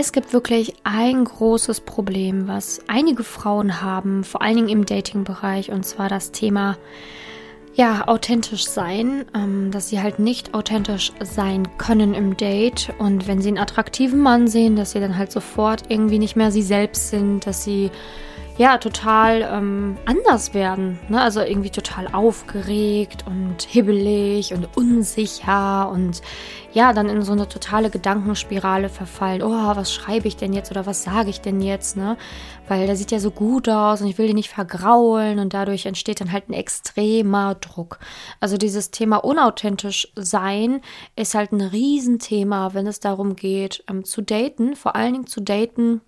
Es gibt wirklich ein großes Problem, was einige Frauen haben, vor allen Dingen im Dating-Bereich, und zwar das Thema ja, authentisch sein, ähm, dass sie halt nicht authentisch sein können im Date. Und wenn sie einen attraktiven Mann sehen, dass sie dann halt sofort irgendwie nicht mehr sie selbst sind, dass sie ja, total ähm, anders werden. Ne? Also irgendwie total aufgeregt und hibbelig und unsicher und ja, dann in so eine totale Gedankenspirale verfallen. Oh, was schreibe ich denn jetzt oder was sage ich denn jetzt? Ne? Weil der sieht ja so gut aus und ich will den nicht vergraulen und dadurch entsteht dann halt ein extremer Druck. Also dieses Thema unauthentisch sein ist halt ein Riesenthema, wenn es darum geht, ähm, zu daten, vor allen Dingen zu daten,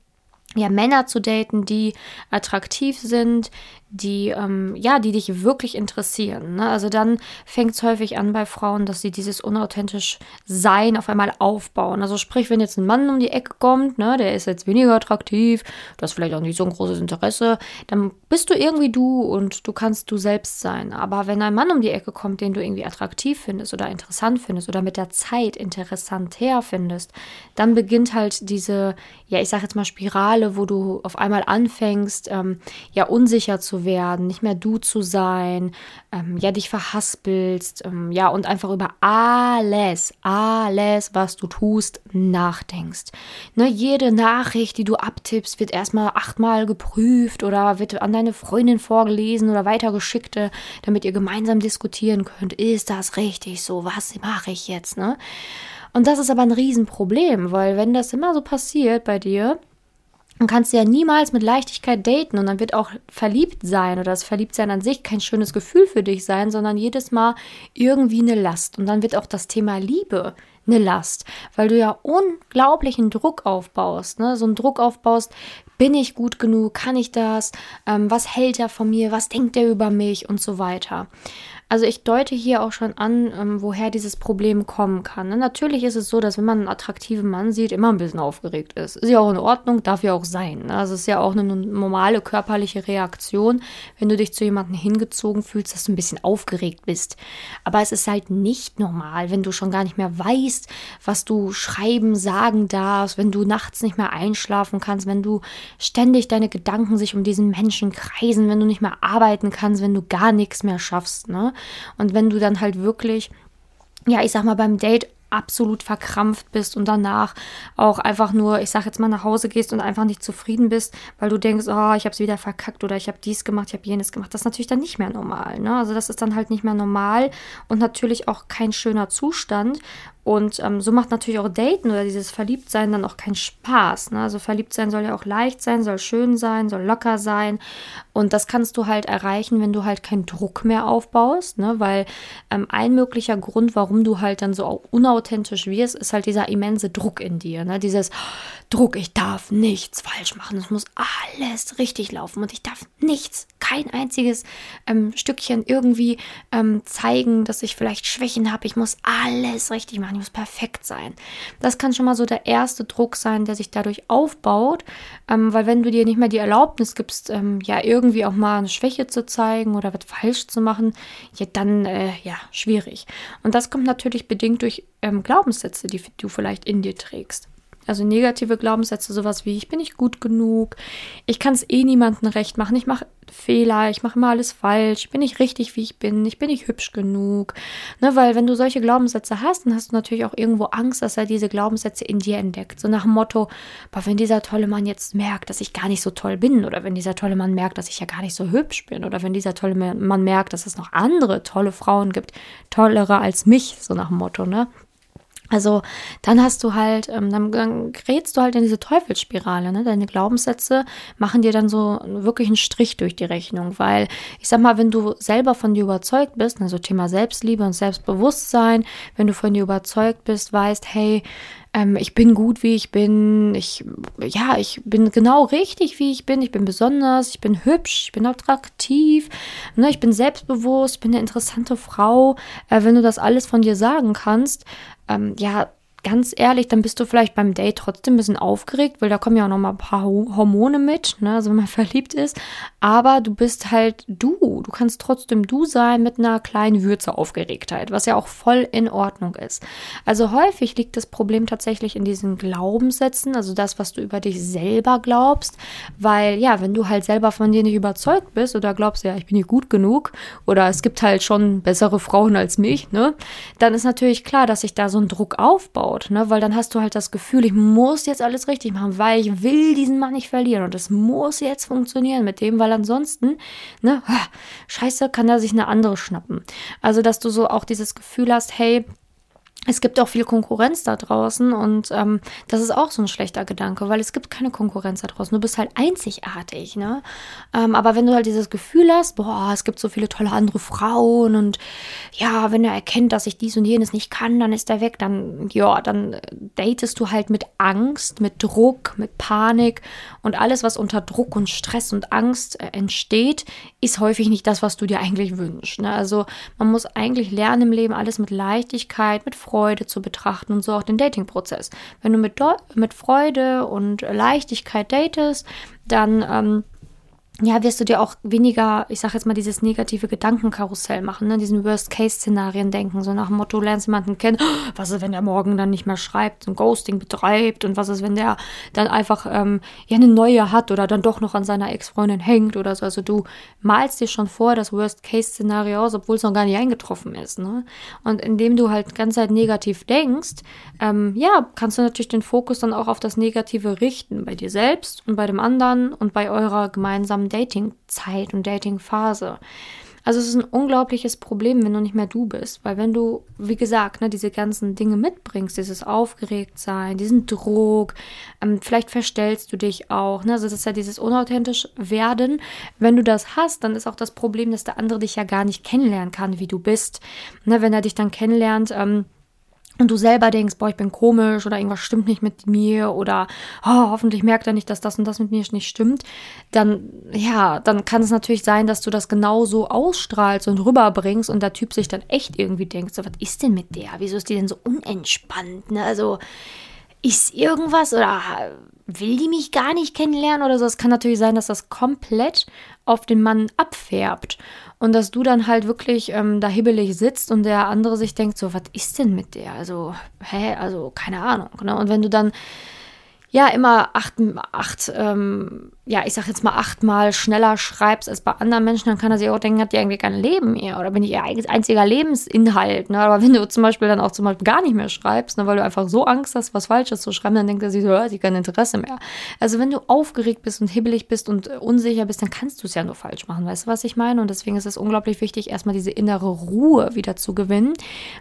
ja, Männer zu daten, die attraktiv sind, die, ähm, ja, die dich wirklich interessieren. Ne? Also dann fängt es häufig an bei Frauen, dass sie dieses unauthentisch Sein auf einmal aufbauen. Also sprich, wenn jetzt ein Mann um die Ecke kommt, ne, der ist jetzt weniger attraktiv, du hast vielleicht auch nicht so ein großes Interesse, dann bist du irgendwie du und du kannst du selbst sein. Aber wenn ein Mann um die Ecke kommt, den du irgendwie attraktiv findest oder interessant findest oder mit der Zeit interessant herfindest, dann beginnt halt diese, ja, ich sag jetzt mal Spirale, wo du auf einmal anfängst, ähm, ja, unsicher zu werden, nicht mehr du zu sein, ähm, ja, dich verhaspelst, ähm, ja, und einfach über alles, alles, was du tust, nachdenkst. Ne, jede Nachricht, die du abtippst, wird erstmal achtmal geprüft oder wird an deine Freundin vorgelesen oder weitergeschickt, damit ihr gemeinsam diskutieren könnt. Ist das richtig so? Was mache ich jetzt, ne? Und das ist aber ein Riesenproblem, weil wenn das immer so passiert bei dir, dann kannst ja niemals mit Leichtigkeit daten und dann wird auch verliebt sein oder das Verliebtsein an sich kein schönes Gefühl für dich sein, sondern jedes Mal irgendwie eine Last. Und dann wird auch das Thema Liebe eine Last, weil du ja unglaublichen Druck aufbaust, ne? so einen Druck aufbaust, bin ich gut genug, kann ich das, ähm, was hält er von mir, was denkt er über mich und so weiter. Also ich deute hier auch schon an, ähm, woher dieses Problem kommen kann. Ne? Natürlich ist es so, dass wenn man einen attraktiven Mann sieht, immer ein bisschen aufgeregt ist. Ist ja auch in Ordnung, darf ja auch sein. Ne? Also es ist ja auch eine normale körperliche Reaktion, wenn du dich zu jemandem hingezogen fühlst, dass du ein bisschen aufgeregt bist. Aber es ist halt nicht normal, wenn du schon gar nicht mehr weißt, was du schreiben, sagen darfst, wenn du nachts nicht mehr einschlafen kannst, wenn du ständig deine Gedanken sich um diesen Menschen kreisen, wenn du nicht mehr arbeiten kannst, wenn du gar nichts mehr schaffst. Ne? Und wenn du dann halt wirklich, ja, ich sag mal, beim Date absolut verkrampft bist und danach auch einfach nur, ich sag jetzt mal, nach Hause gehst und einfach nicht zufrieden bist, weil du denkst, oh, ich habe es wieder verkackt oder ich habe dies gemacht, ich habe jenes gemacht. Das ist natürlich dann nicht mehr normal. Ne? Also das ist dann halt nicht mehr normal und natürlich auch kein schöner Zustand. Und ähm, so macht natürlich auch Daten oder dieses Verliebtsein dann auch keinen Spaß. Ne? Also Verliebtsein soll ja auch leicht sein, soll schön sein, soll locker sein. Und das kannst du halt erreichen, wenn du halt keinen Druck mehr aufbaust. Ne? Weil ähm, ein möglicher Grund, warum du halt dann so unauthentisch wirst, ist halt dieser immense Druck in dir. Ne? Dieses Druck, ich darf nichts falsch machen. Es muss alles richtig laufen und ich darf nichts, kein einziges ähm, Stückchen irgendwie ähm, zeigen, dass ich vielleicht Schwächen habe. Ich muss alles richtig machen. Ich muss perfekt sein. Das kann schon mal so der erste Druck sein, der sich dadurch aufbaut. Ähm, weil wenn du dir nicht mehr die Erlaubnis gibst, ähm, ja, irgendwie auch mal eine Schwäche zu zeigen oder was falsch zu machen, ja, dann, äh, ja, schwierig. Und das kommt natürlich bedingt durch ähm, Glaubenssätze, die du vielleicht in dir trägst. Also negative Glaubenssätze, sowas wie ich bin nicht gut genug, ich kann es eh niemandem recht machen, ich mache Fehler, ich mache immer alles falsch, ich bin nicht richtig, wie ich bin, ich bin nicht hübsch genug. Ne, weil wenn du solche Glaubenssätze hast, dann hast du natürlich auch irgendwo Angst, dass er diese Glaubenssätze in dir entdeckt. So nach dem Motto, boah, wenn dieser tolle Mann jetzt merkt, dass ich gar nicht so toll bin, oder wenn dieser tolle Mann merkt, dass ich ja gar nicht so hübsch bin, oder wenn dieser tolle Mann merkt, dass es noch andere tolle Frauen gibt, tollere als mich, so nach dem Motto, ne? Also dann hast du halt, ähm, dann, dann gerätst du halt in diese Teufelsspirale. Ne? Deine Glaubenssätze machen dir dann so wirklich einen Strich durch die Rechnung, weil ich sag mal, wenn du selber von dir überzeugt bist, also Thema Selbstliebe und Selbstbewusstsein, wenn du von dir überzeugt bist, weißt, hey, ähm, ich bin gut, wie ich bin, ich, ja, ich bin genau richtig, wie ich bin, ich bin besonders, ich bin hübsch, ich bin attraktiv, ne? ich bin selbstbewusst, ich bin eine interessante Frau. Äh, wenn du das alles von dir sagen kannst, ähm, ja, ganz ehrlich, dann bist du vielleicht beim Date trotzdem ein bisschen aufgeregt, weil da kommen ja auch noch mal ein paar Hormone mit, ne, also wenn man verliebt ist. Aber du bist halt du. Du kannst trotzdem du sein mit einer kleinen Würze Aufgeregtheit, was ja auch voll in Ordnung ist. Also häufig liegt das Problem tatsächlich in diesen Glaubenssätzen, also das, was du über dich selber glaubst, weil ja, wenn du halt selber von dir nicht überzeugt bist oder glaubst, ja, ich bin nicht gut genug oder es gibt halt schon bessere Frauen als mich, ne, dann ist natürlich klar, dass sich da so ein Druck aufbaut aufbaut, ne? Weil dann hast du halt das Gefühl, ich muss jetzt alles richtig machen, weil ich will diesen Mann nicht verlieren und es muss jetzt funktionieren mit dem, weil ansonsten, ne, scheiße, kann er sich eine andere schnappen. Also, dass du so auch dieses Gefühl hast, hey, es gibt auch viel Konkurrenz da draußen und ähm, das ist auch so ein schlechter Gedanke, weil es gibt keine Konkurrenz da draußen. Du bist halt einzigartig, ne? Ähm, aber wenn du halt dieses Gefühl hast, boah, es gibt so viele tolle andere Frauen und ja, wenn er erkennt, dass ich dies und jenes nicht kann, dann ist er weg, dann ja, dann datest du halt mit Angst, mit Druck, mit Panik und alles, was unter Druck und Stress und Angst äh, entsteht, ist häufig nicht das, was du dir eigentlich wünschst. Ne? Also man muss eigentlich lernen im Leben alles mit Leichtigkeit, mit Freude Freude zu betrachten und so auch den Dating-Prozess. Wenn du mit, mit Freude und Leichtigkeit datest, dann ähm, ja, wirst du dir auch weniger, ich sag jetzt mal, dieses negative Gedankenkarussell machen, ne? diesen Worst-Case-Szenarien denken, so nach dem Motto, lernst jemanden kennen, was ist, wenn der morgen dann nicht mehr schreibt und Ghosting betreibt und was ist, wenn der dann einfach ähm, ja eine neue hat oder dann doch noch an seiner Ex-Freundin hängt oder so. Also du malst dir schon vor das Worst-Case-Szenario aus, obwohl es noch gar nicht eingetroffen ist. Ne? Und indem du halt ganz halt negativ denkst, ähm, ja, kannst du natürlich den Fokus dann auch auf das Negative richten, bei dir selbst und bei dem anderen und bei eurer gemeinsamen Dating-Zeit und Dating-Phase. Also es ist ein unglaubliches Problem, wenn du nicht mehr du bist, weil wenn du, wie gesagt, ne, diese ganzen Dinge mitbringst, dieses Aufgeregtsein, diesen Druck, ähm, vielleicht verstellst du dich auch, ne, also das ist ja dieses unauthentisch werden. Wenn du das hast, dann ist auch das Problem, dass der andere dich ja gar nicht kennenlernen kann, wie du bist. Ne, wenn er dich dann kennenlernt, ähm, und du selber denkst, boah, ich bin komisch oder irgendwas stimmt nicht mit mir oder oh, hoffentlich merkt er nicht, dass das und das mit mir nicht stimmt, dann ja, dann kann es natürlich sein, dass du das genauso ausstrahlst und rüberbringst und der Typ sich dann echt irgendwie denkt, so was ist denn mit der? Wieso ist die denn so unentspannt? Ne? Also ist irgendwas oder will die mich gar nicht kennenlernen oder so? Es kann natürlich sein, dass das komplett auf den Mann abfärbt. Und dass du dann halt wirklich ähm, da hibbelig sitzt und der andere sich denkt, so, was ist denn mit der? Also, hä, also, keine Ahnung. Ne? Und wenn du dann ja immer acht, acht ähm, ja, ich sag jetzt mal achtmal schneller schreibst als bei anderen Menschen, dann kann er sich auch denken, hat die irgendwie kein Leben mehr oder bin ich ihr einziger Lebensinhalt. Ne? Aber wenn du zum Beispiel dann auch zum Beispiel gar nicht mehr schreibst, ne, weil du einfach so Angst hast, was Falsches zu schreiben, dann denkt er sich so, hat sie kein Interesse mehr. Also wenn du aufgeregt bist und hibbelig bist und unsicher bist, dann kannst du es ja nur falsch machen. Weißt du, was ich meine? Und deswegen ist es unglaublich wichtig, erstmal diese innere Ruhe wieder zu gewinnen,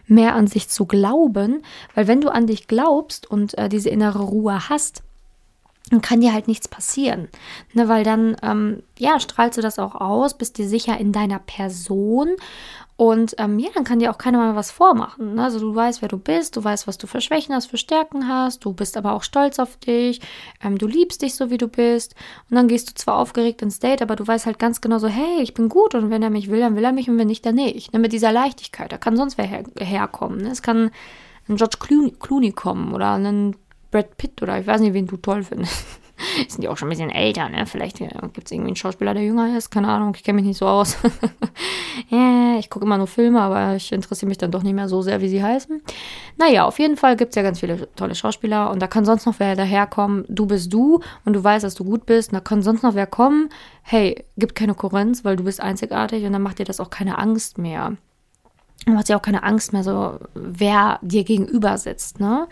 mehr an sich zu glauben, weil wenn du an dich glaubst und äh, diese innere Ruhe hast, dann kann dir halt nichts passieren. Ne, weil dann, ähm, ja, strahlst du das auch aus, bist dir sicher in deiner Person und ähm, ja, dann kann dir auch keiner mal was vormachen. Ne? Also du weißt, wer du bist, du weißt, was du für Schwächen hast, für Stärken hast, du bist aber auch stolz auf dich, ähm, du liebst dich so, wie du bist. Und dann gehst du zwar aufgeregt ins Date, aber du weißt halt ganz genau so, hey, ich bin gut und wenn er mich will, dann will er mich und wenn nicht, dann nicht. Ne? Mit dieser Leichtigkeit, da kann sonst wer her herkommen. Ne? Es kann ein George Clooney, Clooney kommen oder ein Brad Pitt oder ich weiß nicht, wen du toll findest. Sind die auch schon ein bisschen älter, ne? Vielleicht ja, gibt es irgendwie einen Schauspieler, der jünger ist. Keine Ahnung, ich kenne mich nicht so aus. ja, ich gucke immer nur Filme, aber ich interessiere mich dann doch nicht mehr so sehr, wie sie heißen. Naja, auf jeden Fall gibt es ja ganz viele tolle Schauspieler und da kann sonst noch wer daherkommen. Du bist du und du weißt, dass du gut bist. Und da kann sonst noch wer kommen. Hey, gibt keine Konkurrenz, weil du bist einzigartig und dann macht dir das auch keine Angst mehr. Du hast ja auch keine Angst mehr, so wer dir gegenüber sitzt. Ne?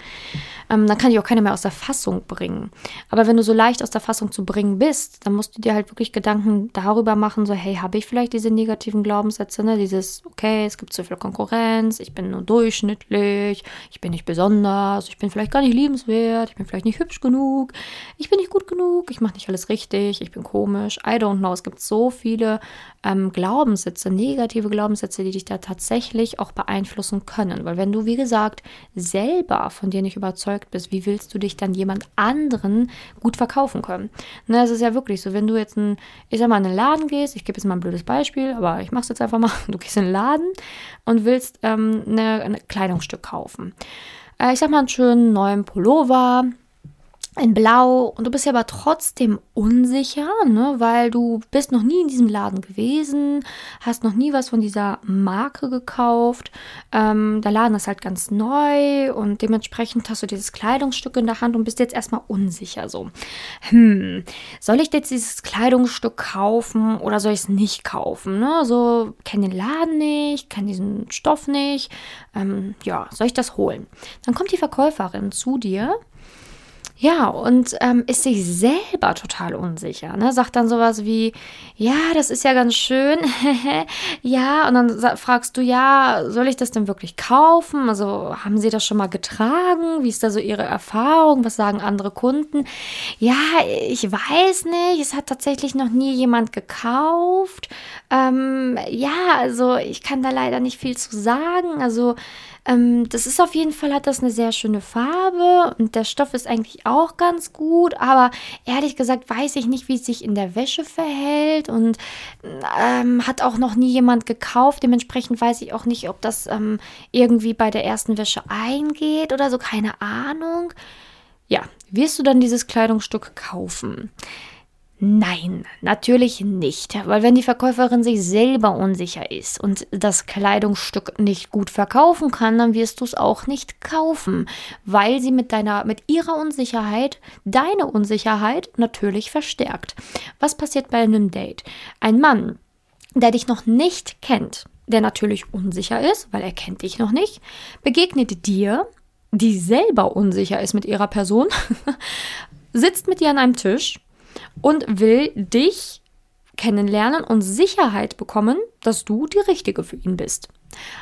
Ähm, dann kann dich auch keiner mehr aus der Fassung bringen. Aber wenn du so leicht aus der Fassung zu bringen bist, dann musst du dir halt wirklich Gedanken darüber machen, so hey, habe ich vielleicht diese negativen Glaubenssätze, ne? Dieses, okay, es gibt zu viel Konkurrenz, ich bin nur durchschnittlich, ich bin nicht besonders, ich bin vielleicht gar nicht liebenswert, ich bin vielleicht nicht hübsch genug, ich bin nicht gut genug, ich mache nicht alles richtig, ich bin komisch, I don't know. Es gibt so viele ähm, Glaubenssätze, negative Glaubenssätze, die dich da tatsächlich auch beeinflussen können. Weil wenn du, wie gesagt, selber von dir nicht überzeugt bist, wie willst du dich dann jemand anderen gut verkaufen können? Na, es ist ja wirklich so, wenn du jetzt ein, ich sag mal, in einen Laden gehst, ich gebe jetzt mal ein blödes Beispiel, aber ich mach's jetzt einfach mal, du gehst in einen Laden und willst ähm, eine, ein Kleidungsstück kaufen. äh, ich sag mal, einen schönen neuen Pullover, in Blau und du bist ja aber trotzdem unsicher, ne, weil du bist noch nie in diesem Laden gewesen, hast noch nie was von dieser Marke gekauft. Ähm, der Laden ist halt ganz neu und dementsprechend hast du dieses Kleidungsstück in der Hand und bist jetzt erstmal unsicher so. Hm, soll ich jetzt dieses Kleidungsstück kaufen oder soll ich es nicht kaufen? Ne? So, kenne den Laden nicht, kenne diesen Stoff nicht. Ähm, ja, soll ich das holen? Dann kommt die Verkäuferin zu dir ja, und ähm, ist sich selber total unsicher. Ne? Sagt dann sowas wie, ja, das ist ja ganz schön. ja, und dann fragst du, ja, soll ich das denn wirklich kaufen? Also haben Sie das schon mal getragen? Wie ist da so Ihre Erfahrung? Was sagen andere Kunden? Ja, ich weiß nicht. Es hat tatsächlich noch nie jemand gekauft. Ähm, ja, also ich kann da leider nicht viel zu sagen. Also ähm, das ist auf jeden Fall, hat das eine sehr schöne Farbe und der Stoff ist eigentlich auch ganz gut, aber ehrlich gesagt weiß ich nicht, wie es sich in der Wäsche verhält und ähm, hat auch noch nie jemand gekauft. Dementsprechend weiß ich auch nicht, ob das ähm, irgendwie bei der ersten Wäsche eingeht oder so, keine Ahnung. Ja, wirst du dann dieses Kleidungsstück kaufen? Nein, natürlich nicht, weil wenn die Verkäuferin sich selber unsicher ist und das Kleidungsstück nicht gut verkaufen kann, dann wirst du es auch nicht kaufen, weil sie mit deiner mit ihrer Unsicherheit deine Unsicherheit natürlich verstärkt. Was passiert bei einem Date? Ein Mann, der dich noch nicht kennt, der natürlich unsicher ist, weil er kennt dich noch nicht, begegnet dir, die selber unsicher ist mit ihrer Person, sitzt mit dir an einem Tisch und will dich kennenlernen und Sicherheit bekommen, dass du die Richtige für ihn bist.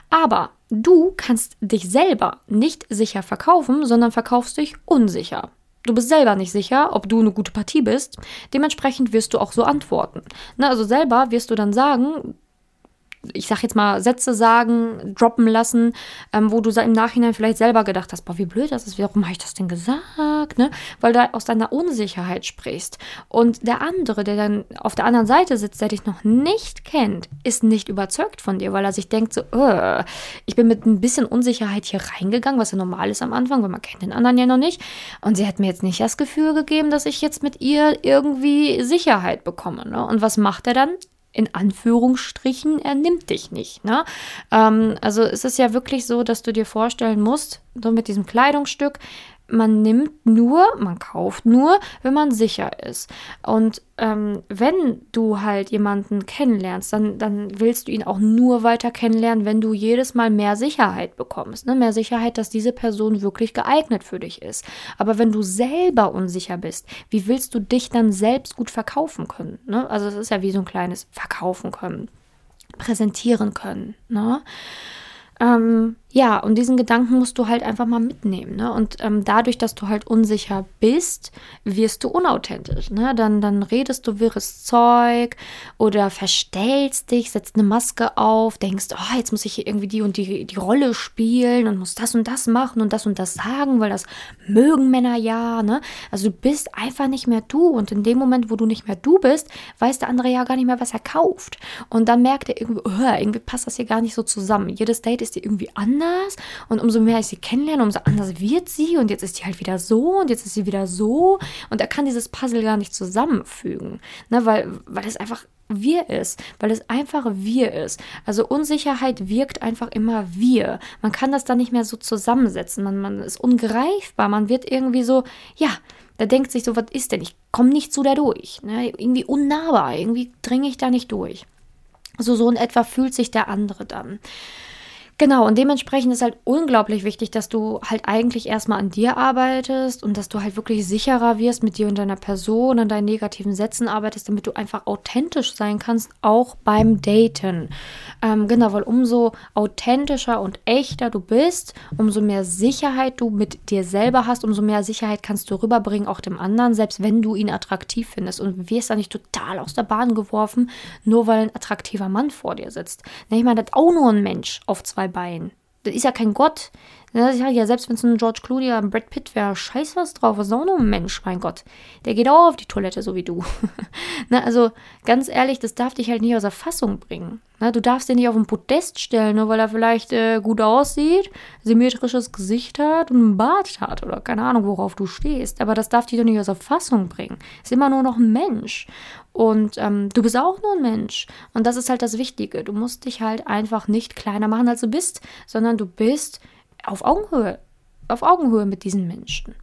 Aber du kannst dich selber nicht sicher verkaufen, sondern verkaufst dich unsicher. Du bist selber nicht sicher, ob du eine gute Partie bist. Dementsprechend wirst du auch so antworten. Na, also selber wirst du dann sagen, ich sag jetzt mal, Sätze sagen, droppen lassen, ähm, wo du im Nachhinein vielleicht selber gedacht hast, boah, wie blöd das ist, warum habe ich das denn gesagt, ne? Weil du aus deiner Unsicherheit sprichst. Und der andere, der dann auf der anderen Seite sitzt, der dich noch nicht kennt, ist nicht überzeugt von dir, weil er sich denkt so, äh, ich bin mit ein bisschen Unsicherheit hier reingegangen, was ja normal ist am Anfang, weil man kennt den anderen ja noch nicht. Und sie hat mir jetzt nicht das Gefühl gegeben, dass ich jetzt mit ihr irgendwie Sicherheit bekomme. Ne? Und was macht er dann? In Anführungsstrichen, er nimmt dich nicht. Ne? Ähm, also es ist ja wirklich so, dass du dir vorstellen musst, so mit diesem Kleidungsstück, man nimmt nur, man kauft nur, wenn man sicher ist. Und ähm, wenn du halt jemanden kennenlernst, dann, dann willst du ihn auch nur weiter kennenlernen, wenn du jedes Mal mehr Sicherheit bekommst. Ne? Mehr Sicherheit, dass diese Person wirklich geeignet für dich ist. Aber wenn du selber unsicher bist, wie willst du dich dann selbst gut verkaufen können? Ne? Also es ist ja wie so ein kleines Verkaufen können, präsentieren können. Ne? Ähm, ja, und diesen Gedanken musst du halt einfach mal mitnehmen. Ne? Und ähm, dadurch, dass du halt unsicher bist, wirst du unauthentisch. Ne? Dann, dann redest du wirres Zeug oder verstellst dich, setzt eine Maske auf, denkst, oh, jetzt muss ich hier irgendwie die und die, die Rolle spielen und muss das und das machen und das und das sagen, weil das mögen Männer ja. Ne? Also du bist einfach nicht mehr du. Und in dem Moment, wo du nicht mehr du bist, weiß der andere ja gar nicht mehr, was er kauft. Und dann merkt er irgendwie, oh, irgendwie passt das hier gar nicht so zusammen. Jedes Date ist dir irgendwie anders anders und umso mehr ich sie kennenlerne, umso anders wird sie und jetzt ist sie halt wieder so und jetzt ist sie wieder so und er kann dieses Puzzle gar nicht zusammenfügen, ne, weil, weil es einfach wir ist, weil es einfach wir ist. Also Unsicherheit wirkt einfach immer wir. Man kann das dann nicht mehr so zusammensetzen. Man, man ist ungreifbar. Man wird irgendwie so, ja, da denkt sich so, was ist denn? Ich komme nicht zu da durch. Ne? Irgendwie unnahbar. Irgendwie dringe ich da nicht durch. Also so in etwa fühlt sich der andere dann. Genau, und dementsprechend ist halt unglaublich wichtig, dass du halt eigentlich erstmal an dir arbeitest und dass du halt wirklich sicherer wirst mit dir und deiner Person, an deinen negativen Sätzen arbeitest, damit du einfach authentisch sein kannst, auch beim Daten. Ähm, genau, weil umso authentischer und echter du bist, umso mehr Sicherheit du mit dir selber hast, umso mehr Sicherheit kannst du rüberbringen, auch dem anderen, selbst wenn du ihn attraktiv findest und wirst da nicht total aus der Bahn geworfen, nur weil ein attraktiver Mann vor dir sitzt. Ne, ich meine, das ist auch nur ein Mensch auf zwei zwei Beinen. Das ist ja kein Gott. Ich sage ja, selbst wenn es ein George Clooney oder ein Brad Pitt wäre, scheiß was drauf, ist auch nur ein Mensch, mein Gott. Der geht auch auf die Toilette, so wie du. Na, also ganz ehrlich, das darf dich halt nicht aus der Fassung bringen. Na, du darfst den nicht auf ein Podest stellen, nur weil er vielleicht äh, gut aussieht, symmetrisches Gesicht hat und einen Bart hat oder keine Ahnung, worauf du stehst. Aber das darf dich doch nicht aus der Fassung bringen. Ist immer nur noch ein Mensch. Und ähm, du bist auch nur ein Mensch. Und das ist halt das Wichtige. Du musst dich halt einfach nicht kleiner machen, als du bist, sondern du bist auf Augenhöhe, auf Augenhöhe mit diesen Menschen.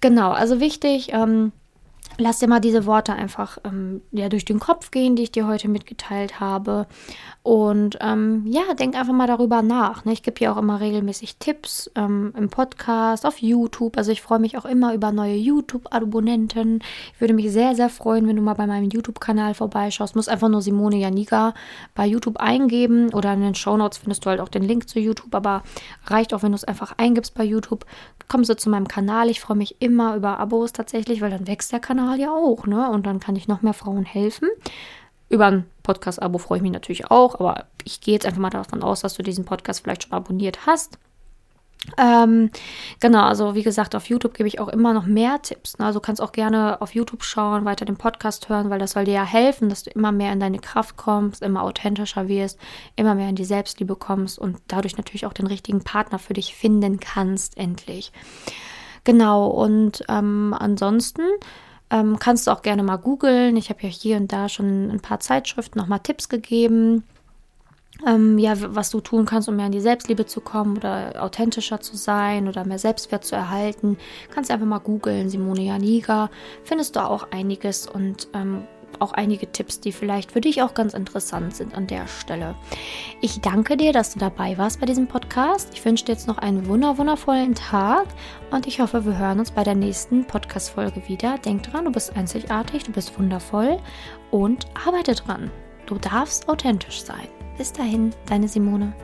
Genau, also wichtig, ähm, lass dir mal diese Worte einfach ähm, ja, durch den Kopf gehen, die ich dir heute mitgeteilt habe. Und ähm, ja, denk einfach mal darüber nach. Ne? Ich gebe ja auch immer regelmäßig Tipps ähm, im Podcast, auf YouTube. Also ich freue mich auch immer über neue YouTube-Abonnenten. Ich würde mich sehr, sehr freuen, wenn du mal bei meinem YouTube-Kanal vorbeischaust. Muss einfach nur Simone Janiga bei YouTube eingeben oder in den Show Notes findest du halt auch den Link zu YouTube. Aber reicht auch, wenn du es einfach eingibst bei YouTube. Kommst du zu meinem Kanal. Ich freue mich immer über Abos tatsächlich, weil dann wächst der Kanal ja auch. Ne? Und dann kann ich noch mehr Frauen helfen. Über ein Podcast-Abo freue ich mich natürlich auch, aber ich gehe jetzt einfach mal davon aus, dass du diesen Podcast vielleicht schon abonniert hast. Ähm, genau, also wie gesagt, auf YouTube gebe ich auch immer noch mehr Tipps. Ne? Also kannst auch gerne auf YouTube schauen, weiter den Podcast hören, weil das soll dir ja helfen, dass du immer mehr in deine Kraft kommst, immer authentischer wirst, immer mehr in die Selbstliebe kommst und dadurch natürlich auch den richtigen Partner für dich finden kannst, endlich. Genau, und ähm, ansonsten ähm, kannst du auch gerne mal googeln. Ich habe ja hier und da schon ein paar Zeitschriften nochmal Tipps gegeben. Ähm, ja, was du tun kannst, um mehr in die Selbstliebe zu kommen oder authentischer zu sein oder mehr Selbstwert zu erhalten. Kannst einfach mal googeln, Simone Janiga, findest du auch einiges und ähm, auch einige Tipps, die vielleicht für dich auch ganz interessant sind an der Stelle. Ich danke dir, dass du dabei warst bei diesem Podcast. Ich wünsche dir jetzt noch einen wundervollen Tag und ich hoffe, wir hören uns bei der nächsten Podcast-Folge wieder. Denk dran, du bist einzigartig, du bist wundervoll und arbeite dran. Du darfst authentisch sein. Bis dahin, deine Simone.